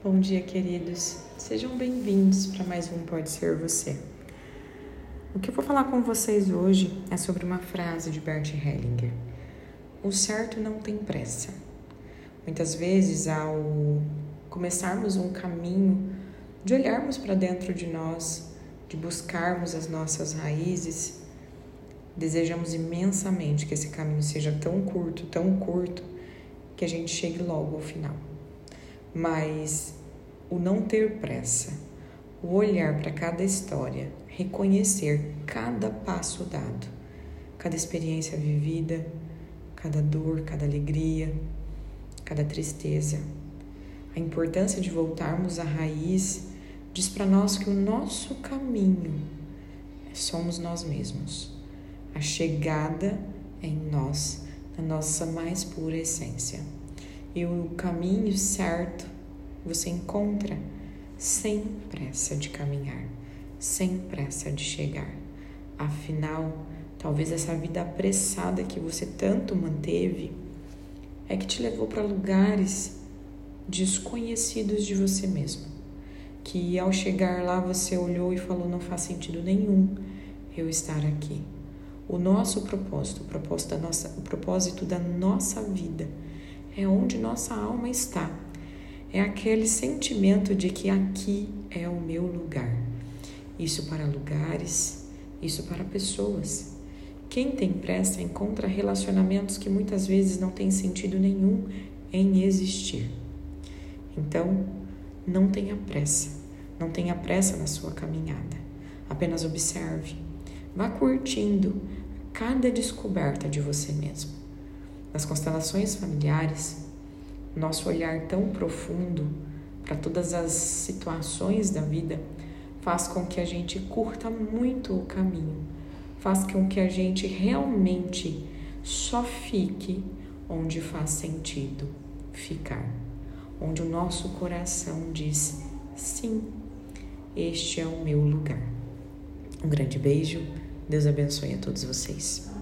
Bom dia, queridos. Sejam bem-vindos para mais um Pode Ser Você. O que eu vou falar com vocês hoje é sobre uma frase de Bert Hellinger. O certo não tem pressa. Muitas vezes, ao começarmos um caminho, de olharmos para dentro de nós, de buscarmos as nossas raízes, desejamos imensamente que esse caminho seja tão curto, tão curto, que a gente chegue logo ao final. Mas o não ter pressa, o olhar para cada história, reconhecer cada passo dado, cada experiência vivida, cada dor, cada alegria, cada tristeza. A importância de voltarmos à raiz diz para nós que o nosso caminho somos nós mesmos. A chegada é em nós, na nossa mais pura essência. E o caminho certo você encontra sem pressa de caminhar, sem pressa de chegar. Afinal, talvez essa vida apressada que você tanto manteve é que te levou para lugares desconhecidos de você mesmo. Que ao chegar lá você olhou e falou: não faz sentido nenhum eu estar aqui. O nosso propósito, o propósito da nossa, o propósito da nossa vida é onde nossa alma está é aquele sentimento de que aqui é o meu lugar. Isso para lugares, isso para pessoas. Quem tem pressa encontra relacionamentos que muitas vezes não têm sentido nenhum em existir. Então, não tenha pressa, não tenha pressa na sua caminhada. Apenas observe, vá curtindo cada descoberta de você mesmo. Nas constelações familiares, nosso olhar tão profundo para todas as situações da vida faz com que a gente curta muito o caminho, faz com que a gente realmente só fique onde faz sentido ficar, onde o nosso coração diz sim, este é o meu lugar. Um grande beijo, Deus abençoe a todos vocês.